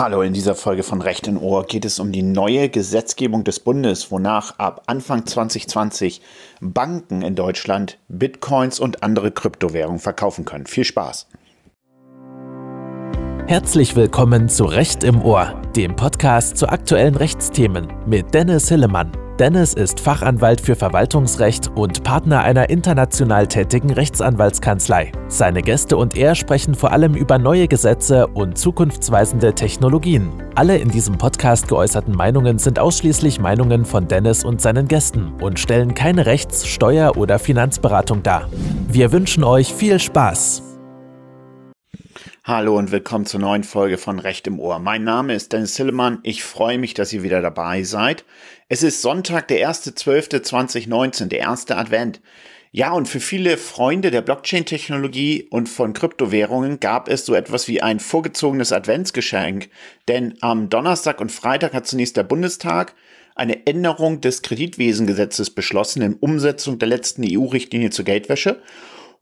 Hallo, in dieser Folge von Recht in Ohr geht es um die neue Gesetzgebung des Bundes, wonach ab Anfang 2020 Banken in Deutschland Bitcoins und andere Kryptowährungen verkaufen können. Viel Spaß! Herzlich willkommen zu Recht im Ohr, dem Podcast zu aktuellen Rechtsthemen mit Dennis Hillemann. Dennis ist Fachanwalt für Verwaltungsrecht und Partner einer international tätigen Rechtsanwaltskanzlei. Seine Gäste und er sprechen vor allem über neue Gesetze und zukunftsweisende Technologien. Alle in diesem Podcast geäußerten Meinungen sind ausschließlich Meinungen von Dennis und seinen Gästen und stellen keine Rechts-, Steuer- oder Finanzberatung dar. Wir wünschen euch viel Spaß. Hallo und willkommen zur neuen Folge von Recht im Ohr. Mein Name ist Dennis Hillemann. Ich freue mich, dass ihr wieder dabei seid. Es ist Sonntag, der 1.12.2019, der erste Advent. Ja, und für viele Freunde der Blockchain-Technologie und von Kryptowährungen gab es so etwas wie ein vorgezogenes Adventsgeschenk. Denn am Donnerstag und Freitag hat zunächst der Bundestag eine Änderung des Kreditwesengesetzes beschlossen in Umsetzung der letzten EU-Richtlinie zur Geldwäsche.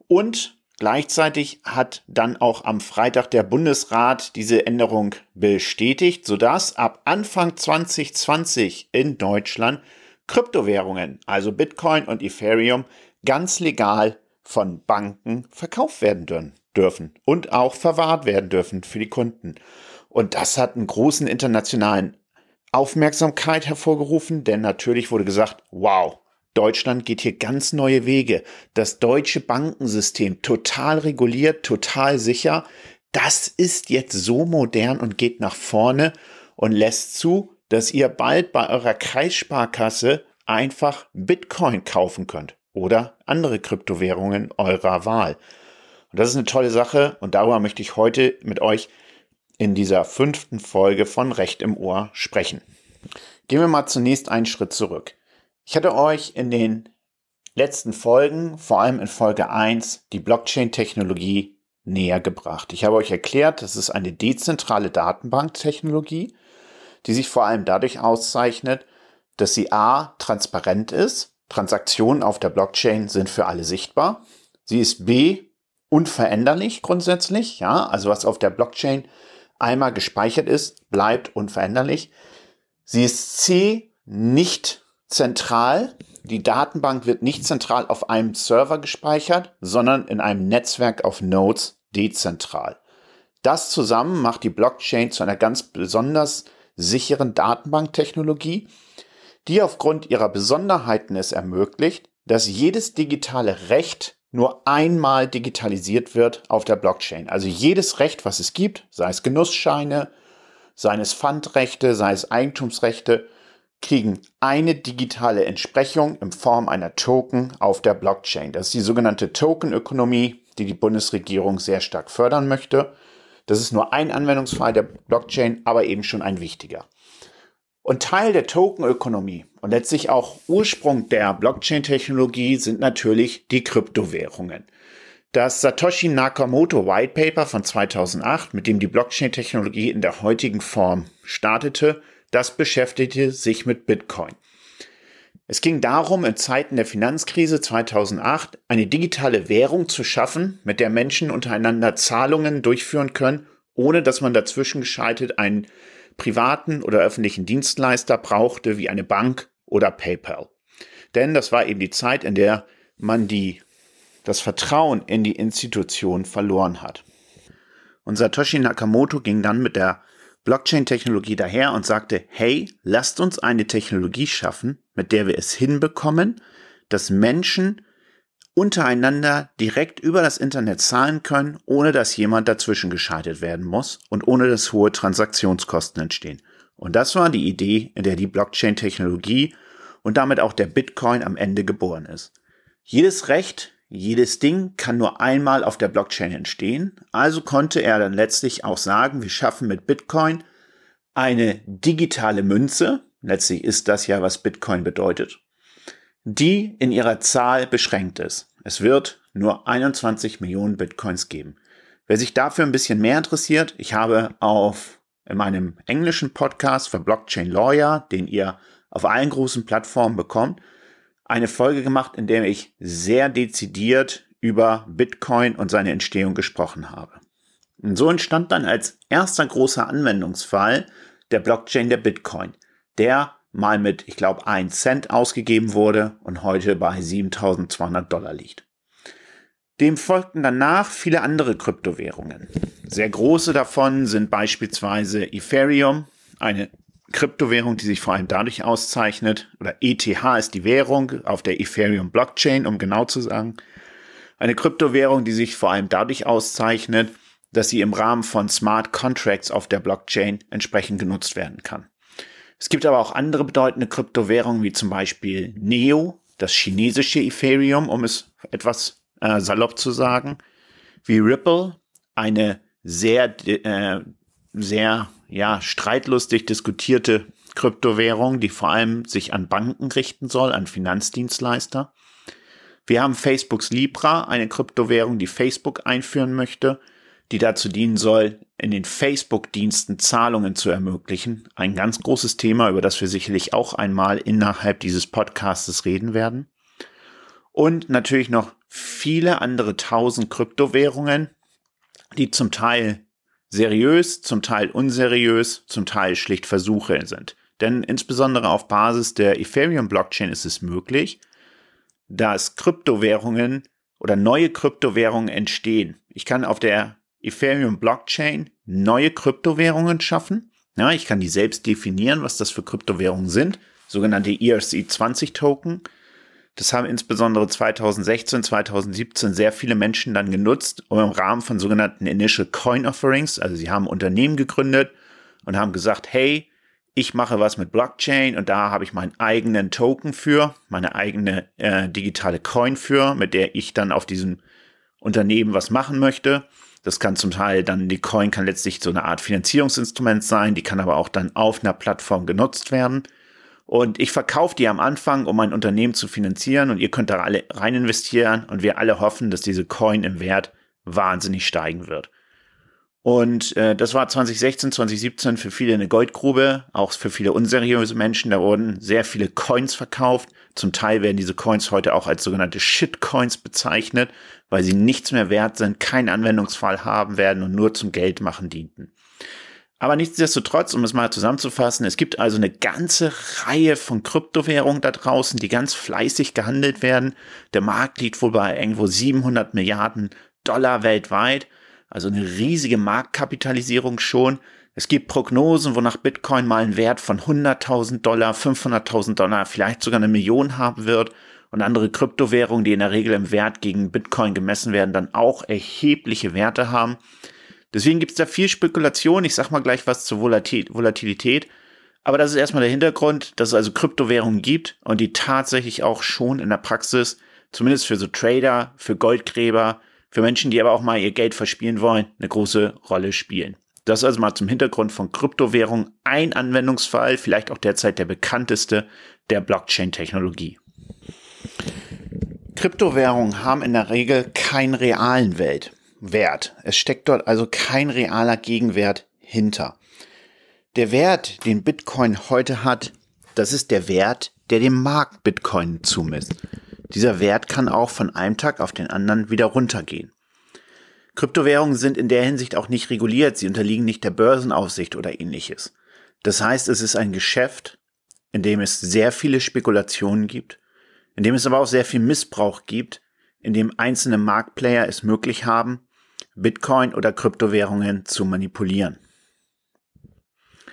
Und Gleichzeitig hat dann auch am Freitag der Bundesrat diese Änderung bestätigt, sodass ab Anfang 2020 in Deutschland Kryptowährungen, also Bitcoin und Ethereum, ganz legal von Banken verkauft werden dürfen und auch verwahrt werden dürfen für die Kunden. Und das hat einen großen internationalen Aufmerksamkeit hervorgerufen, denn natürlich wurde gesagt, wow, Deutschland geht hier ganz neue Wege. Das deutsche Bankensystem total reguliert, total sicher. Das ist jetzt so modern und geht nach vorne und lässt zu, dass ihr bald bei eurer Kreissparkasse einfach Bitcoin kaufen könnt oder andere Kryptowährungen eurer Wahl. Und das ist eine tolle Sache und darüber möchte ich heute mit euch in dieser fünften Folge von Recht im Ohr sprechen. Gehen wir mal zunächst einen Schritt zurück. Ich hatte euch in den letzten Folgen, vor allem in Folge 1, die Blockchain-Technologie näher gebracht. Ich habe euch erklärt, das ist eine dezentrale Datenbanktechnologie, die sich vor allem dadurch auszeichnet, dass sie a. transparent ist. Transaktionen auf der Blockchain sind für alle sichtbar. Sie ist b. unveränderlich grundsätzlich. Ja, also was auf der Blockchain einmal gespeichert ist, bleibt unveränderlich. Sie ist c. nicht zentral. Die Datenbank wird nicht zentral auf einem Server gespeichert, sondern in einem Netzwerk auf Nodes dezentral. Das zusammen macht die Blockchain zu einer ganz besonders sicheren Datenbanktechnologie, die aufgrund ihrer Besonderheiten es ermöglicht, dass jedes digitale Recht nur einmal digitalisiert wird auf der Blockchain. Also jedes Recht, was es gibt, sei es Genussscheine, sei es Pfandrechte, sei es Eigentumsrechte, kriegen eine digitale Entsprechung in Form einer Token auf der Blockchain. Das ist die sogenannte Tokenökonomie, die die Bundesregierung sehr stark fördern möchte. Das ist nur ein Anwendungsfall der Blockchain, aber eben schon ein wichtiger. Und Teil der Tokenökonomie und letztlich auch Ursprung der Blockchain-Technologie sind natürlich die Kryptowährungen. Das Satoshi Nakamoto White Paper von 2008, mit dem die Blockchain-Technologie in der heutigen Form startete, das beschäftigte sich mit Bitcoin. Es ging darum, in Zeiten der Finanzkrise 2008 eine digitale Währung zu schaffen, mit der Menschen untereinander Zahlungen durchführen können, ohne dass man dazwischen geschaltet einen privaten oder öffentlichen Dienstleister brauchte, wie eine Bank oder PayPal. Denn das war eben die Zeit, in der man die, das Vertrauen in die Institution verloren hat. Und Satoshi Nakamoto ging dann mit der Blockchain-Technologie daher und sagte, hey, lasst uns eine Technologie schaffen, mit der wir es hinbekommen, dass Menschen untereinander direkt über das Internet zahlen können, ohne dass jemand dazwischen geschaltet werden muss und ohne dass hohe Transaktionskosten entstehen. Und das war die Idee, in der die Blockchain-Technologie und damit auch der Bitcoin am Ende geboren ist. Jedes Recht, jedes Ding kann nur einmal auf der Blockchain entstehen, also konnte er dann letztlich auch sagen, wir schaffen mit Bitcoin eine digitale Münze, letztlich ist das ja, was Bitcoin bedeutet, die in ihrer Zahl beschränkt ist. Es wird nur 21 Millionen Bitcoins geben. Wer sich dafür ein bisschen mehr interessiert, ich habe auf in meinem englischen Podcast für Blockchain Lawyer, den ihr auf allen großen Plattformen bekommt, eine Folge gemacht, in der ich sehr dezidiert über Bitcoin und seine Entstehung gesprochen habe. Und so entstand dann als erster großer Anwendungsfall der Blockchain der Bitcoin, der mal mit, ich glaube, 1 Cent ausgegeben wurde und heute bei 7200 Dollar liegt. Dem folgten danach viele andere Kryptowährungen. Sehr große davon sind beispielsweise Ethereum, eine Kryptowährung, die sich vor allem dadurch auszeichnet, oder ETH ist die Währung auf der Ethereum Blockchain, um genau zu sagen. Eine Kryptowährung, die sich vor allem dadurch auszeichnet, dass sie im Rahmen von Smart Contracts auf der Blockchain entsprechend genutzt werden kann. Es gibt aber auch andere bedeutende Kryptowährungen, wie zum Beispiel Neo, das chinesische Ethereum, um es etwas äh, salopp zu sagen, wie Ripple, eine sehr, äh, sehr ja, streitlustig diskutierte Kryptowährung, die vor allem sich an Banken richten soll, an Finanzdienstleister. Wir haben Facebooks Libra, eine Kryptowährung, die Facebook einführen möchte, die dazu dienen soll, in den Facebook-Diensten Zahlungen zu ermöglichen. Ein ganz großes Thema, über das wir sicherlich auch einmal innerhalb dieses Podcastes reden werden. Und natürlich noch viele andere tausend Kryptowährungen, die zum Teil seriös, zum Teil unseriös, zum Teil schlicht Versuche sind. Denn insbesondere auf Basis der Ethereum-Blockchain ist es möglich, dass Kryptowährungen oder neue Kryptowährungen entstehen. Ich kann auf der Ethereum Blockchain neue Kryptowährungen schaffen. Ja, ich kann die selbst definieren, was das für Kryptowährungen sind, sogenannte ERC20 Token. Das haben insbesondere 2016, 2017 sehr viele Menschen dann genutzt, um im Rahmen von sogenannten Initial Coin Offerings, also sie haben Unternehmen gegründet und haben gesagt, hey, ich mache was mit Blockchain und da habe ich meinen eigenen Token für, meine eigene äh, digitale Coin für, mit der ich dann auf diesem Unternehmen was machen möchte. Das kann zum Teil dann, die Coin kann letztlich so eine Art Finanzierungsinstrument sein, die kann aber auch dann auf einer Plattform genutzt werden. Und ich verkaufe die am Anfang, um mein Unternehmen zu finanzieren und ihr könnt da alle rein investieren und wir alle hoffen, dass diese Coin im Wert wahnsinnig steigen wird. Und äh, das war 2016, 2017 für viele eine Goldgrube, auch für viele unseriöse Menschen. Da wurden sehr viele Coins verkauft. Zum Teil werden diese Coins heute auch als sogenannte Shitcoins bezeichnet, weil sie nichts mehr wert sind, keinen Anwendungsfall haben werden und nur zum Geldmachen dienten. Aber nichtsdestotrotz, um es mal zusammenzufassen, es gibt also eine ganze Reihe von Kryptowährungen da draußen, die ganz fleißig gehandelt werden. Der Markt liegt wohl bei irgendwo 700 Milliarden Dollar weltweit, also eine riesige Marktkapitalisierung schon. Es gibt Prognosen, wonach Bitcoin mal einen Wert von 100.000 Dollar, 500.000 Dollar, vielleicht sogar eine Million haben wird und andere Kryptowährungen, die in der Regel im Wert gegen Bitcoin gemessen werden, dann auch erhebliche Werte haben. Deswegen gibt es da viel Spekulation. Ich sag mal gleich was zur Volatilität. Aber das ist erstmal der Hintergrund, dass es also Kryptowährungen gibt und die tatsächlich auch schon in der Praxis, zumindest für so Trader, für Goldgräber, für Menschen, die aber auch mal ihr Geld verspielen wollen, eine große Rolle spielen. Das ist also mal zum Hintergrund von Kryptowährung ein Anwendungsfall, vielleicht auch derzeit der bekannteste der Blockchain-Technologie. Kryptowährungen haben in der Regel keinen realen Welt. Wert. Es steckt dort also kein realer Gegenwert hinter. Der Wert, den Bitcoin heute hat, das ist der Wert, der dem Markt Bitcoin zumisst. Dieser Wert kann auch von einem Tag auf den anderen wieder runtergehen. Kryptowährungen sind in der Hinsicht auch nicht reguliert, sie unterliegen nicht der Börsenaufsicht oder ähnliches. Das heißt, es ist ein Geschäft, in dem es sehr viele Spekulationen gibt, in dem es aber auch sehr viel Missbrauch gibt, in dem einzelne Marktplayer es möglich haben, Bitcoin oder Kryptowährungen zu manipulieren.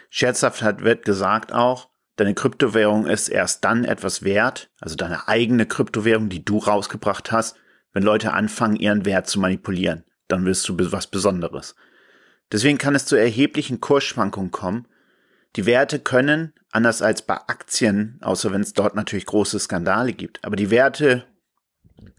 Scherzhaft wird gesagt auch, deine Kryptowährung ist erst dann etwas wert, also deine eigene Kryptowährung, die du rausgebracht hast, wenn Leute anfangen, ihren Wert zu manipulieren. Dann wirst du was Besonderes. Deswegen kann es zu erheblichen Kursschwankungen kommen. Die Werte können, anders als bei Aktien, außer wenn es dort natürlich große Skandale gibt, aber die Werte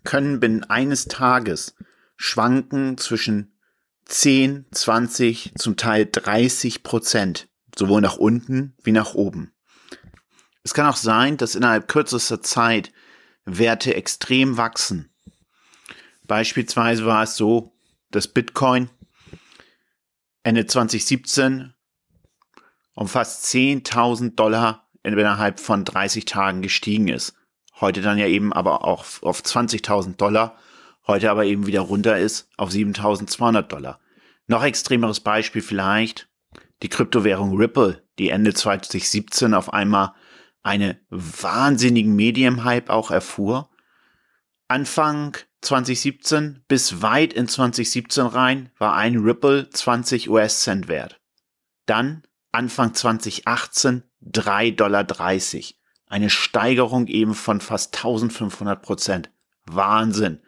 können binnen eines Tages schwanken zwischen 10, 20, zum Teil 30 Prozent, sowohl nach unten wie nach oben. Es kann auch sein, dass innerhalb kürzester Zeit Werte extrem wachsen. Beispielsweise war es so, dass Bitcoin Ende 2017 um fast 10.000 Dollar innerhalb von 30 Tagen gestiegen ist. Heute dann ja eben aber auch auf 20.000 Dollar heute aber eben wieder runter ist auf 7200 Dollar. Noch extremeres Beispiel vielleicht die Kryptowährung Ripple, die Ende 2017 auf einmal einen wahnsinnigen Medienhype auch erfuhr. Anfang 2017 bis weit in 2017 rein war ein Ripple 20 US-Cent wert. Dann Anfang 2018 3,30 Dollar. Eine Steigerung eben von fast 1500 Prozent. Wahnsinn.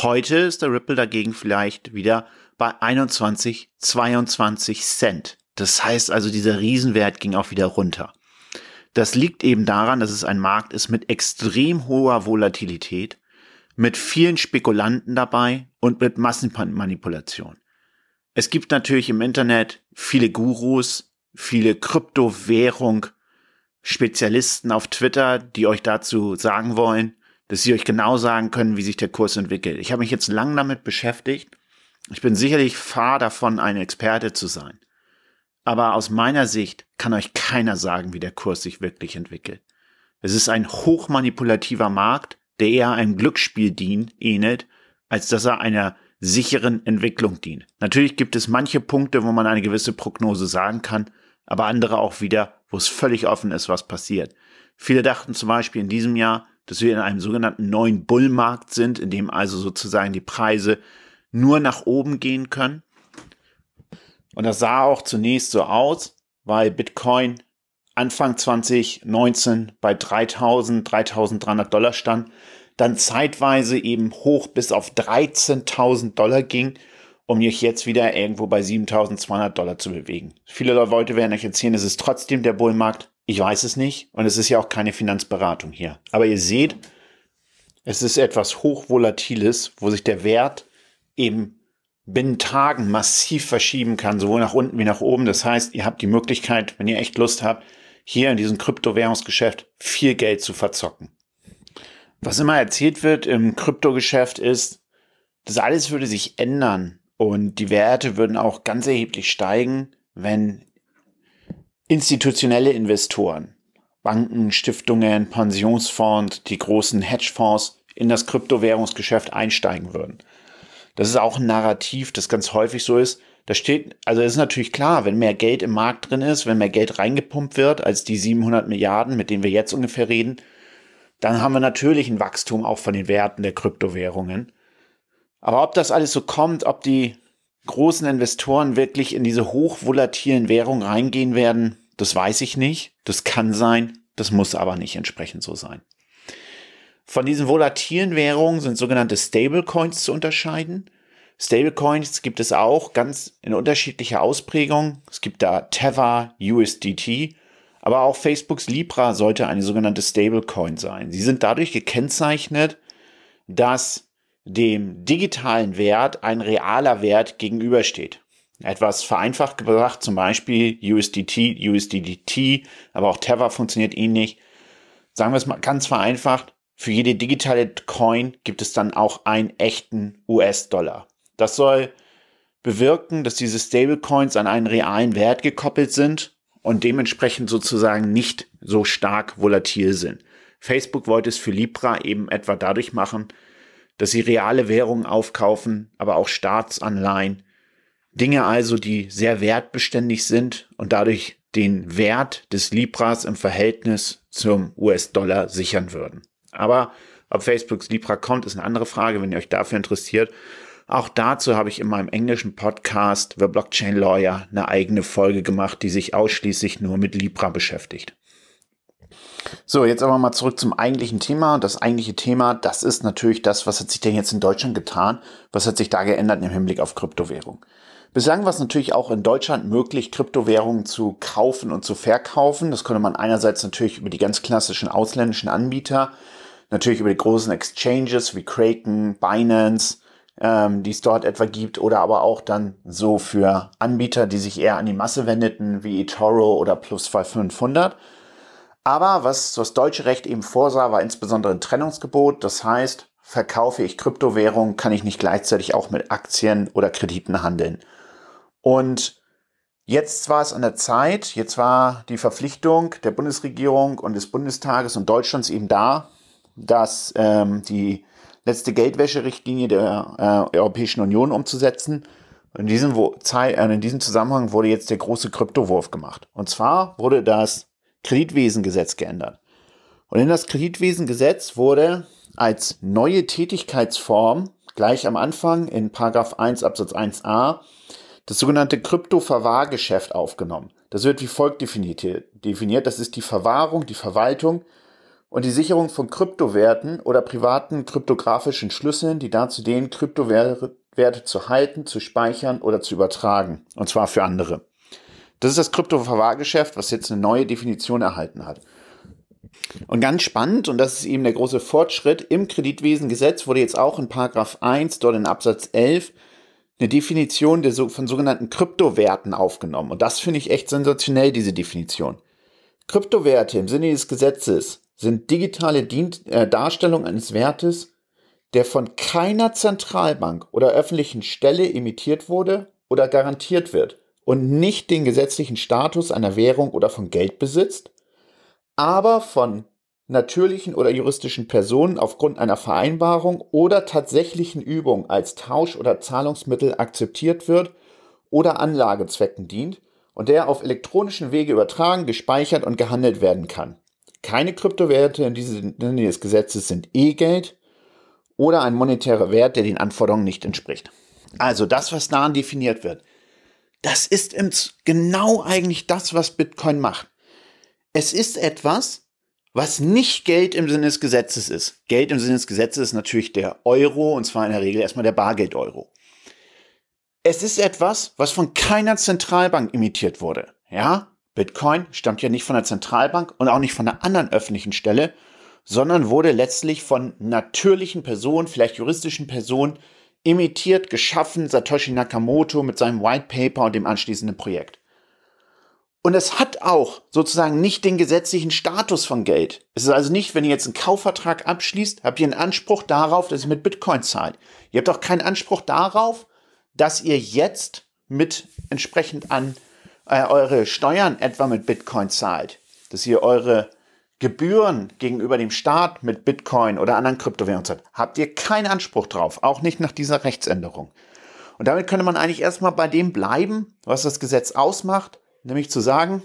Heute ist der Ripple dagegen vielleicht wieder bei 21, 22 Cent. Das heißt also, dieser Riesenwert ging auch wieder runter. Das liegt eben daran, dass es ein Markt ist mit extrem hoher Volatilität, mit vielen Spekulanten dabei und mit Massenmanipulation. Es gibt natürlich im Internet viele Gurus, viele Kryptowährung Spezialisten auf Twitter, die euch dazu sagen wollen, dass sie euch genau sagen können, wie sich der Kurs entwickelt. Ich habe mich jetzt lang damit beschäftigt. Ich bin sicherlich fahr davon, ein Experte zu sein. Aber aus meiner Sicht kann euch keiner sagen, wie der Kurs sich wirklich entwickelt. Es ist ein hochmanipulativer Markt, der eher einem Glücksspiel dient, ähnelt, als dass er einer sicheren Entwicklung dient. Natürlich gibt es manche Punkte, wo man eine gewisse Prognose sagen kann, aber andere auch wieder, wo es völlig offen ist, was passiert. Viele dachten zum Beispiel in diesem Jahr, dass wir in einem sogenannten neuen Bullmarkt sind, in dem also sozusagen die Preise nur nach oben gehen können. Und das sah auch zunächst so aus, weil Bitcoin Anfang 2019 bei 3000, 3300 Dollar stand, dann zeitweise eben hoch bis auf 13.000 Dollar ging, um mich jetzt wieder irgendwo bei 7.200 Dollar zu bewegen. Viele Leute werden euch erzählen, es ist trotzdem der Bullmarkt. Ich weiß es nicht und es ist ja auch keine Finanzberatung hier. Aber ihr seht, es ist etwas hochvolatiles, wo sich der Wert eben binnen Tagen massiv verschieben kann, sowohl nach unten wie nach oben. Das heißt, ihr habt die Möglichkeit, wenn ihr echt Lust habt, hier in diesem Kryptowährungsgeschäft viel Geld zu verzocken. Was immer erzählt wird im Kryptogeschäft ist, das alles würde sich ändern und die Werte würden auch ganz erheblich steigen, wenn institutionelle Investoren, Banken, Stiftungen, Pensionsfonds, die großen Hedgefonds in das Kryptowährungsgeschäft einsteigen würden. Das ist auch ein Narrativ, das ganz häufig so ist. Da steht, also ist natürlich klar, wenn mehr Geld im Markt drin ist, wenn mehr Geld reingepumpt wird als die 700 Milliarden, mit denen wir jetzt ungefähr reden, dann haben wir natürlich ein Wachstum auch von den Werten der Kryptowährungen. Aber ob das alles so kommt, ob die großen Investoren wirklich in diese hochvolatilen Währungen reingehen werden, das weiß ich nicht. Das kann sein, das muss aber nicht entsprechend so sein. Von diesen volatilen Währungen sind sogenannte Stablecoins zu unterscheiden. Stablecoins gibt es auch ganz in unterschiedlicher Ausprägung. Es gibt da Tether, USDT, aber auch Facebooks Libra sollte eine sogenannte Stablecoin sein. Sie sind dadurch gekennzeichnet, dass dem digitalen Wert ein realer Wert gegenübersteht. Etwas vereinfacht gesagt, zum Beispiel USDT, USDT, aber auch Tether funktioniert ähnlich. Sagen wir es mal ganz vereinfacht, für jede digitale Coin gibt es dann auch einen echten US-Dollar. Das soll bewirken, dass diese Stablecoins an einen realen Wert gekoppelt sind und dementsprechend sozusagen nicht so stark volatil sind. Facebook wollte es für Libra eben etwa dadurch machen, dass sie reale Währungen aufkaufen, aber auch Staatsanleihen. Dinge also, die sehr wertbeständig sind und dadurch den Wert des Libras im Verhältnis zum US-Dollar sichern würden. Aber ob Facebooks Libra kommt, ist eine andere Frage, wenn ihr euch dafür interessiert. Auch dazu habe ich in meinem englischen Podcast The Blockchain Lawyer eine eigene Folge gemacht, die sich ausschließlich nur mit Libra beschäftigt. So, jetzt aber mal zurück zum eigentlichen Thema. Das eigentliche Thema, das ist natürlich das, was hat sich denn jetzt in Deutschland getan? Was hat sich da geändert im Hinblick auf Kryptowährung? Bislang war es natürlich auch in Deutschland möglich, Kryptowährungen zu kaufen und zu verkaufen. Das konnte man einerseits natürlich über die ganz klassischen ausländischen Anbieter, natürlich über die großen Exchanges wie Kraken, Binance, ähm, die es dort etwa gibt, oder aber auch dann so für Anbieter, die sich eher an die Masse wendeten, wie eToro oder Plus 500. Aber was das deutsche Recht eben vorsah, war insbesondere ein Trennungsgebot. Das heißt, verkaufe ich Kryptowährungen, kann ich nicht gleichzeitig auch mit Aktien oder Krediten handeln. Und jetzt war es an der Zeit, jetzt war die Verpflichtung der Bundesregierung und des Bundestages und Deutschlands eben da, dass ähm, die letzte Geldwäscherichtlinie der äh, Europäischen Union umzusetzen. In diesem, äh, in diesem Zusammenhang wurde jetzt der große Kryptowurf gemacht. Und zwar wurde das Kreditwesengesetz geändert. Und in das Kreditwesengesetz wurde als neue Tätigkeitsform gleich am Anfang in Paragraph 1 Absatz 1a das sogenannte Kryptoverwahrgeschäft aufgenommen. Das wird wie folgt definiert. Das ist die Verwahrung, die Verwaltung und die Sicherung von Kryptowerten oder privaten kryptografischen Schlüsseln, die dazu dienen, Kryptowerte zu halten, zu speichern oder zu übertragen. Und zwar für andere. Das ist das Kryptoverwahrgeschäft, was jetzt eine neue Definition erhalten hat. Und ganz spannend, und das ist eben der große Fortschritt, im Kreditwesengesetz wurde jetzt auch in Paragraph 1, dort in Absatz 11, eine Definition der, von sogenannten Kryptowerten aufgenommen. Und das finde ich echt sensationell, diese Definition. Kryptowerte im Sinne des Gesetzes sind digitale Dien äh, Darstellung eines Wertes, der von keiner Zentralbank oder öffentlichen Stelle emittiert wurde oder garantiert wird und nicht den gesetzlichen Status einer Währung oder von Geld besitzt, aber von natürlichen oder juristischen Personen aufgrund einer Vereinbarung oder tatsächlichen Übung als Tausch- oder Zahlungsmittel akzeptiert wird oder Anlagezwecken dient und der auf elektronischen Wege übertragen, gespeichert und gehandelt werden kann. Keine Kryptowerte in diesem Sinne des Gesetzes sind E-Geld oder ein monetärer Wert, der den Anforderungen nicht entspricht. Also das, was daran definiert wird, das ist genau eigentlich das, was Bitcoin macht. Es ist etwas, was nicht Geld im Sinne des Gesetzes ist. Geld im Sinne des Gesetzes ist natürlich der Euro und zwar in der Regel erstmal der Bargeld-Euro. Es ist etwas, was von keiner Zentralbank imitiert wurde. Ja, Bitcoin stammt ja nicht von der Zentralbank und auch nicht von einer anderen öffentlichen Stelle, sondern wurde letztlich von natürlichen Personen, vielleicht juristischen Personen, imitiert, geschaffen, Satoshi Nakamoto mit seinem White Paper und dem anschließenden Projekt. Und es hat auch sozusagen nicht den gesetzlichen Status von Geld. Es ist also nicht, wenn ihr jetzt einen Kaufvertrag abschließt, habt ihr einen Anspruch darauf, dass ihr mit Bitcoin zahlt. Ihr habt auch keinen Anspruch darauf, dass ihr jetzt mit entsprechend an äh, eure Steuern etwa mit Bitcoin zahlt. Dass ihr eure Gebühren gegenüber dem Staat mit Bitcoin oder anderen Kryptowährungen. Habt ihr keinen Anspruch drauf, auch nicht nach dieser Rechtsänderung. Und damit könnte man eigentlich erstmal bei dem bleiben, was das Gesetz ausmacht nämlich zu sagen,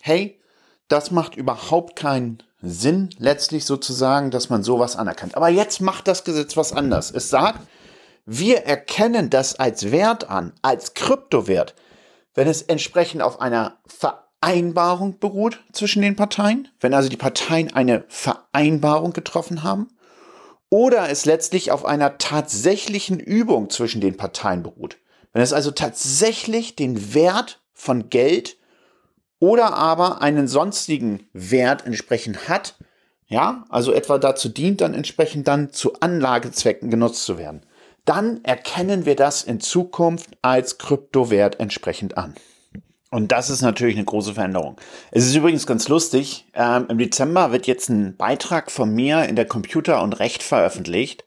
hey, das macht überhaupt keinen Sinn, letztlich sozusagen, dass man sowas anerkennt. Aber jetzt macht das Gesetz was anders. Es sagt, wir erkennen das als Wert an, als Kryptowert, wenn es entsprechend auf einer Vereinbarung beruht zwischen den Parteien, wenn also die Parteien eine Vereinbarung getroffen haben, oder es letztlich auf einer tatsächlichen Übung zwischen den Parteien beruht. Wenn es also tatsächlich den Wert von Geld oder aber einen sonstigen Wert entsprechend hat, ja, also etwa dazu dient, dann entsprechend dann zu Anlagezwecken genutzt zu werden, dann erkennen wir das in Zukunft als Kryptowert entsprechend an. Und das ist natürlich eine große Veränderung. Es ist übrigens ganz lustig. Ähm, Im Dezember wird jetzt ein Beitrag von mir in der Computer und Recht veröffentlicht.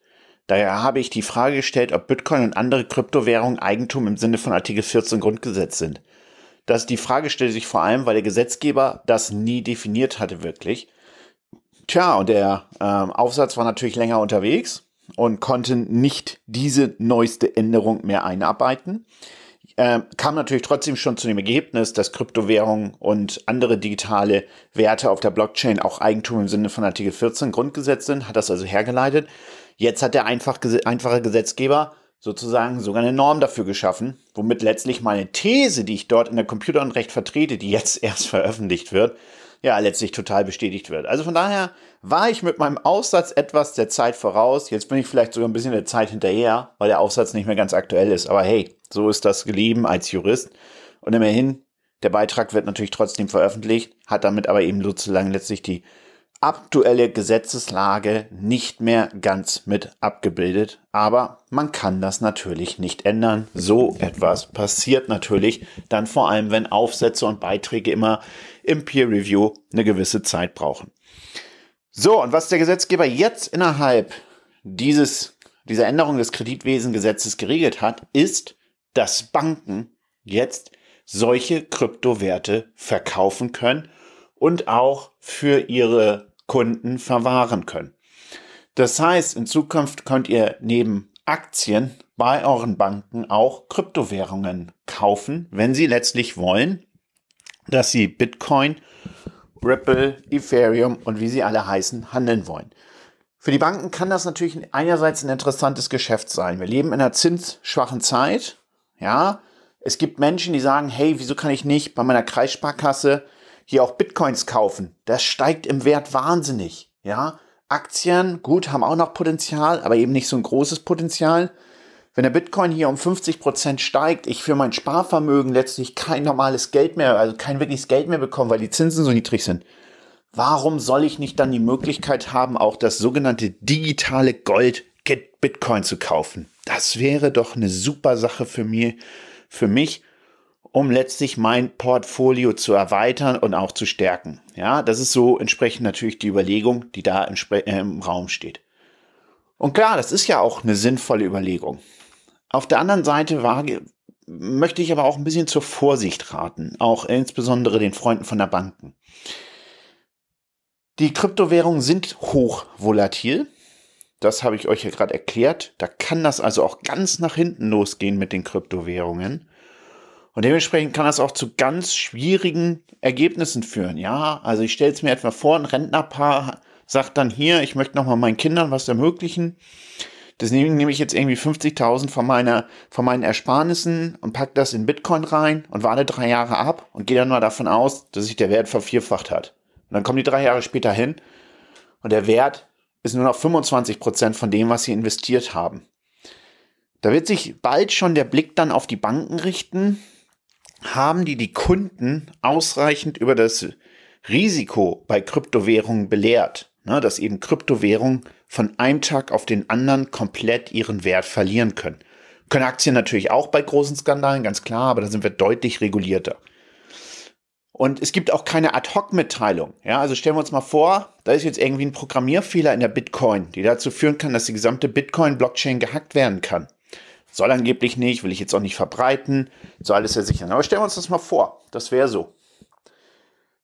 Daher habe ich die Frage gestellt, ob Bitcoin und andere Kryptowährungen Eigentum im Sinne von Artikel 14 Grundgesetz sind dass die Frage stellt sich vor allem, weil der Gesetzgeber das nie definiert hatte wirklich. Tja, und der ähm, Aufsatz war natürlich länger unterwegs und konnte nicht diese neueste Änderung mehr einarbeiten. Ähm, kam natürlich trotzdem schon zu dem Ergebnis, dass Kryptowährungen und andere digitale Werte auf der Blockchain auch Eigentum im Sinne von Artikel 14 Grundgesetz sind, hat das also hergeleitet. Jetzt hat der einfach, einfache Gesetzgeber sozusagen sogar eine Norm dafür geschaffen, womit letztlich meine These, die ich dort in der Computer und Recht vertrete, die jetzt erst veröffentlicht wird, ja, letztlich total bestätigt wird. Also von daher war ich mit meinem Aufsatz etwas der Zeit voraus. Jetzt bin ich vielleicht sogar ein bisschen der Zeit hinterher, weil der Aufsatz nicht mehr ganz aktuell ist. Aber hey, so ist das gelieben als Jurist. Und immerhin, der Beitrag wird natürlich trotzdem veröffentlicht, hat damit aber eben sozusagen letztlich die aktuelle Gesetzeslage nicht mehr ganz mit abgebildet. Aber man kann das natürlich nicht ändern. So etwas passiert natürlich dann vor allem, wenn Aufsätze und Beiträge immer im Peer Review eine gewisse Zeit brauchen. So, und was der Gesetzgeber jetzt innerhalb dieses, dieser Änderung des Kreditwesengesetzes geregelt hat, ist, dass Banken jetzt solche Kryptowerte verkaufen können und auch für ihre Kunden verwahren können. Das heißt, in Zukunft könnt ihr neben Aktien bei euren Banken auch Kryptowährungen kaufen, wenn sie letztlich wollen, dass sie Bitcoin, Ripple, Ethereum und wie sie alle heißen, handeln wollen. Für die Banken kann das natürlich einerseits ein interessantes Geschäft sein. Wir leben in einer zinsschwachen Zeit. Ja, es gibt Menschen, die sagen, hey, wieso kann ich nicht bei meiner Kreissparkasse hier auch Bitcoins kaufen? Das steigt im Wert wahnsinnig. Ja, Aktien, gut, haben auch noch Potenzial, aber eben nicht so ein großes Potenzial. Wenn der Bitcoin hier um 50 Prozent steigt, ich für mein Sparvermögen letztlich kein normales Geld mehr, also kein wirkliches Geld mehr bekomme, weil die Zinsen so niedrig sind. Warum soll ich nicht dann die Möglichkeit haben, auch das sogenannte digitale Gold Bitcoin zu kaufen? Das wäre doch eine super Sache für mich, für mich, um letztlich mein Portfolio zu erweitern und auch zu stärken. Ja, das ist so entsprechend natürlich die Überlegung, die da im, äh, im Raum steht. Und klar, das ist ja auch eine sinnvolle Überlegung. Auf der anderen Seite wage, möchte ich aber auch ein bisschen zur Vorsicht raten, auch insbesondere den Freunden von der Banken. Die Kryptowährungen sind hoch volatil. Das habe ich euch ja gerade erklärt. Da kann das also auch ganz nach hinten losgehen mit den Kryptowährungen. Und dementsprechend kann das auch zu ganz schwierigen Ergebnissen führen. Ja, also ich stelle es mir etwa vor, ein Rentnerpaar sagt dann hier, ich möchte nochmal meinen Kindern was ermöglichen. Deswegen nehme ich jetzt irgendwie 50.000 von meiner, von meinen Ersparnissen und packe das in Bitcoin rein und warte drei Jahre ab und gehe dann mal davon aus, dass sich der Wert vervierfacht hat. Und dann kommen die drei Jahre später hin und der Wert ist nur noch 25 Prozent von dem, was sie investiert haben. Da wird sich bald schon der Blick dann auf die Banken richten. Haben die die Kunden ausreichend über das Risiko bei Kryptowährungen belehrt? Ne, dass eben Kryptowährungen von einem Tag auf den anderen komplett ihren Wert verlieren können. Können Aktien natürlich auch bei großen Skandalen, ganz klar, aber da sind wir deutlich regulierter. Und es gibt auch keine Ad-Hoc-Mitteilung. Ja, also stellen wir uns mal vor, da ist jetzt irgendwie ein Programmierfehler in der Bitcoin, die dazu führen kann, dass die gesamte Bitcoin-Blockchain gehackt werden kann. Soll angeblich nicht, will ich jetzt auch nicht verbreiten, soll alles sehr sicher. Aber stellen wir uns das mal vor, das wäre so.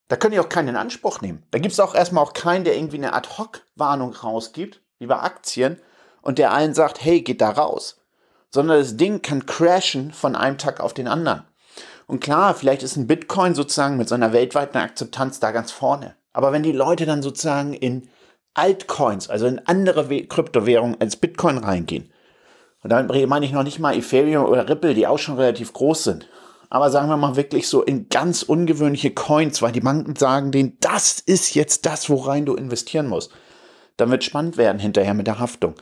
Da können die auch keinen in Anspruch nehmen. Da gibt es auch erstmal auch keinen, der irgendwie eine Ad-Hoc-Warnung rausgibt, wie bei Aktien, und der allen sagt, hey, geht da raus. Sondern das Ding kann crashen von einem Tag auf den anderen. Und klar, vielleicht ist ein Bitcoin sozusagen mit seiner weltweiten Akzeptanz da ganz vorne. Aber wenn die Leute dann sozusagen in Altcoins, also in andere Kryptowährungen als Bitcoin reingehen, und damit meine ich noch nicht mal Ethereum oder Ripple, die auch schon relativ groß sind, aber sagen wir mal wirklich so in ganz ungewöhnliche Coins, weil die Banken sagen denen, das ist jetzt das, worein du investieren musst. Dann wird spannend werden hinterher mit der Haftung.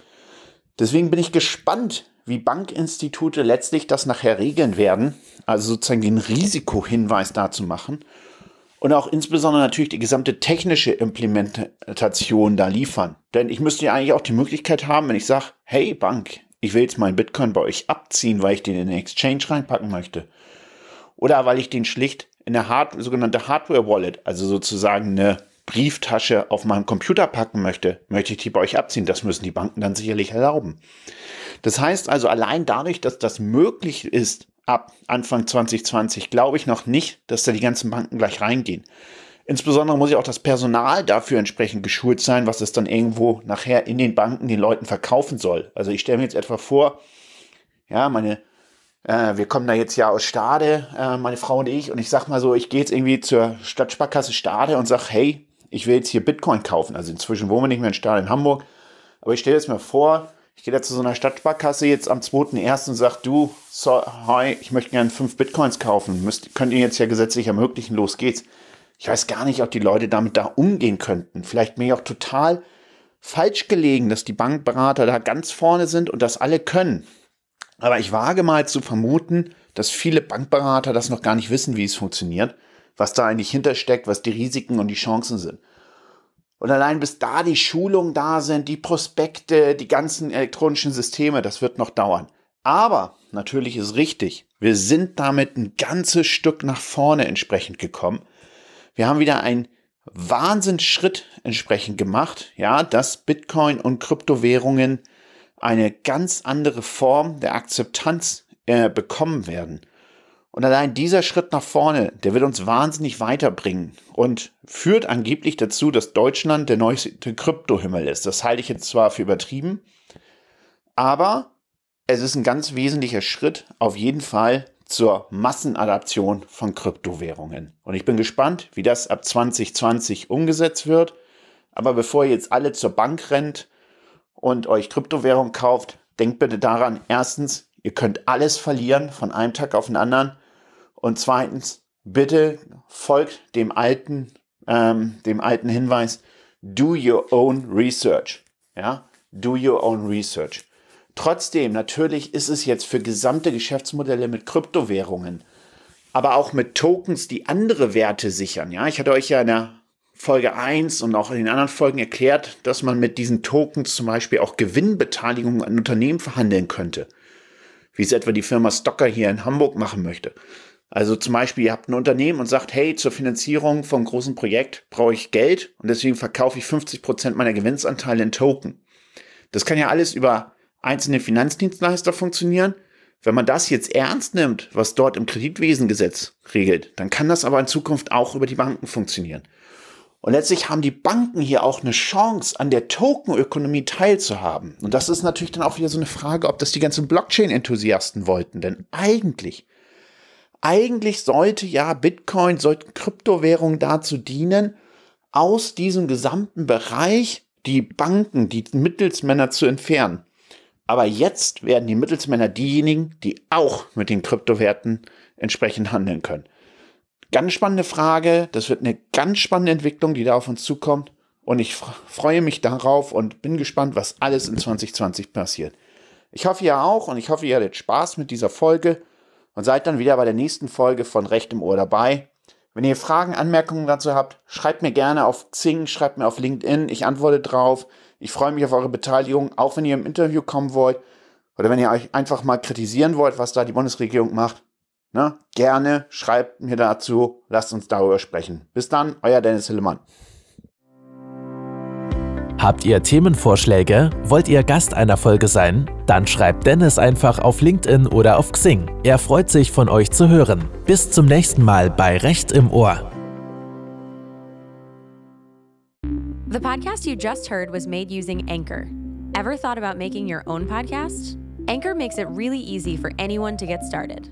Deswegen bin ich gespannt, wie Bankinstitute letztlich das nachher regeln werden, also sozusagen den Risikohinweis dazu machen und auch insbesondere natürlich die gesamte technische Implementation da liefern. Denn ich müsste ja eigentlich auch die Möglichkeit haben, wenn ich sage, hey Bank, ich will jetzt meinen Bitcoin bei euch abziehen, weil ich den in den Exchange reinpacken möchte. Oder weil ich den schlicht in eine Hard sogenannte Hardware Wallet, also sozusagen eine Brieftasche auf meinem Computer packen möchte, möchte ich die bei euch abziehen. Das müssen die Banken dann sicherlich erlauben. Das heißt also, allein dadurch, dass das möglich ist, ab Anfang 2020, glaube ich noch nicht, dass da die ganzen Banken gleich reingehen. Insbesondere muss ja auch das Personal dafür entsprechend geschult sein, was es dann irgendwo nachher in den Banken den Leuten verkaufen soll. Also ich stelle mir jetzt etwa vor, ja, meine, wir kommen da jetzt ja aus Stade, äh, meine Frau und ich, und ich sag mal so, ich gehe jetzt irgendwie zur Stadtsparkasse Stade und sag, hey, ich will jetzt hier Bitcoin kaufen. Also inzwischen wohnen wir nicht mehr in Stade in Hamburg, aber ich stelle jetzt mir vor, ich gehe da zu so einer Stadtsparkasse jetzt am 2.1. und sage, du, so, hi, ich möchte gerne fünf Bitcoins kaufen. Müsst, könnt ihr jetzt ja gesetzlich ermöglichen, los geht's. Ich weiß gar nicht, ob die Leute damit da umgehen könnten. Vielleicht mir auch total falsch gelegen, dass die Bankberater da ganz vorne sind und das alle können. Aber ich wage mal zu vermuten, dass viele Bankberater das noch gar nicht wissen, wie es funktioniert, was da eigentlich hintersteckt, was die Risiken und die Chancen sind. Und allein bis da die Schulungen da sind, die Prospekte, die ganzen elektronischen Systeme, das wird noch dauern. Aber natürlich ist richtig, wir sind damit ein ganzes Stück nach vorne entsprechend gekommen. Wir haben wieder einen Wahnsinnsschritt entsprechend gemacht, ja, dass Bitcoin und Kryptowährungen eine ganz andere Form der Akzeptanz äh, bekommen werden. Und allein dieser Schritt nach vorne, der wird uns wahnsinnig weiterbringen und führt angeblich dazu, dass Deutschland der neueste Kryptohimmel ist. Das halte ich jetzt zwar für übertrieben, aber es ist ein ganz wesentlicher Schritt auf jeden Fall zur Massenadaption von Kryptowährungen. Und ich bin gespannt, wie das ab 2020 umgesetzt wird. Aber bevor ihr jetzt alle zur Bank rennt und euch Kryptowährung kauft, denkt bitte daran, erstens, ihr könnt alles verlieren von einem Tag auf den anderen. Und zweitens, bitte folgt dem alten, ähm, dem alten Hinweis, do your own research. Ja, do your own research. Trotzdem, natürlich ist es jetzt für gesamte Geschäftsmodelle mit Kryptowährungen, aber auch mit Tokens, die andere Werte sichern. Ja, ich hatte euch ja in der Folge 1 und auch in den anderen Folgen erklärt, dass man mit diesen Tokens zum Beispiel auch Gewinnbeteiligungen an Unternehmen verhandeln könnte. Wie es etwa die Firma Stocker hier in Hamburg machen möchte. Also zum Beispiel, ihr habt ein Unternehmen und sagt, hey, zur Finanzierung vom großen Projekt brauche ich Geld und deswegen verkaufe ich 50 Prozent meiner Gewinnsanteile in Token. Das kann ja alles über einzelne Finanzdienstleister funktionieren. Wenn man das jetzt ernst nimmt, was dort im Kreditwesengesetz regelt, dann kann das aber in Zukunft auch über die Banken funktionieren. Und letztlich haben die Banken hier auch eine Chance, an der Tokenökonomie teilzuhaben. Und das ist natürlich dann auch wieder so eine Frage, ob das die ganzen Blockchain-Enthusiasten wollten. Denn eigentlich, eigentlich sollte ja Bitcoin, sollten Kryptowährungen dazu dienen, aus diesem gesamten Bereich die Banken, die Mittelsmänner zu entfernen. Aber jetzt werden die Mittelsmänner diejenigen, die auch mit den Kryptowerten entsprechend handeln können. Ganz spannende Frage. Das wird eine ganz spannende Entwicklung, die da auf uns zukommt. Und ich freue mich darauf und bin gespannt, was alles in 2020 passiert. Ich hoffe, ihr auch und ich hoffe, ihr hattet Spaß mit dieser Folge und seid dann wieder bei der nächsten Folge von Recht im Ohr dabei. Wenn ihr Fragen, Anmerkungen dazu habt, schreibt mir gerne auf Xing, schreibt mir auf LinkedIn. Ich antworte drauf. Ich freue mich auf eure Beteiligung, auch wenn ihr im Interview kommen wollt oder wenn ihr euch einfach mal kritisieren wollt, was da die Bundesregierung macht. Ne? Gerne schreibt mir dazu, lasst uns darüber sprechen. Bis dann, euer Dennis Hillemann. Habt ihr Themenvorschläge? Wollt ihr Gast einer Folge sein? Dann schreibt Dennis einfach auf LinkedIn oder auf Xing. Er freut sich, von euch zu hören. Bis zum nächsten Mal bei Recht im Ohr. The podcast you just heard was made using Anchor. Ever thought about making your own podcast? Anchor makes it really easy for anyone to get started.